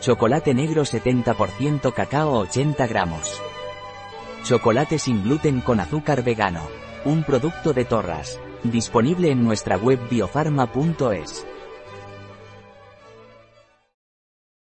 Chocolate negro 70% cacao 80 gramos. Chocolate sin gluten con azúcar vegano. Un producto de Torras. Disponible en nuestra web biofarma.es.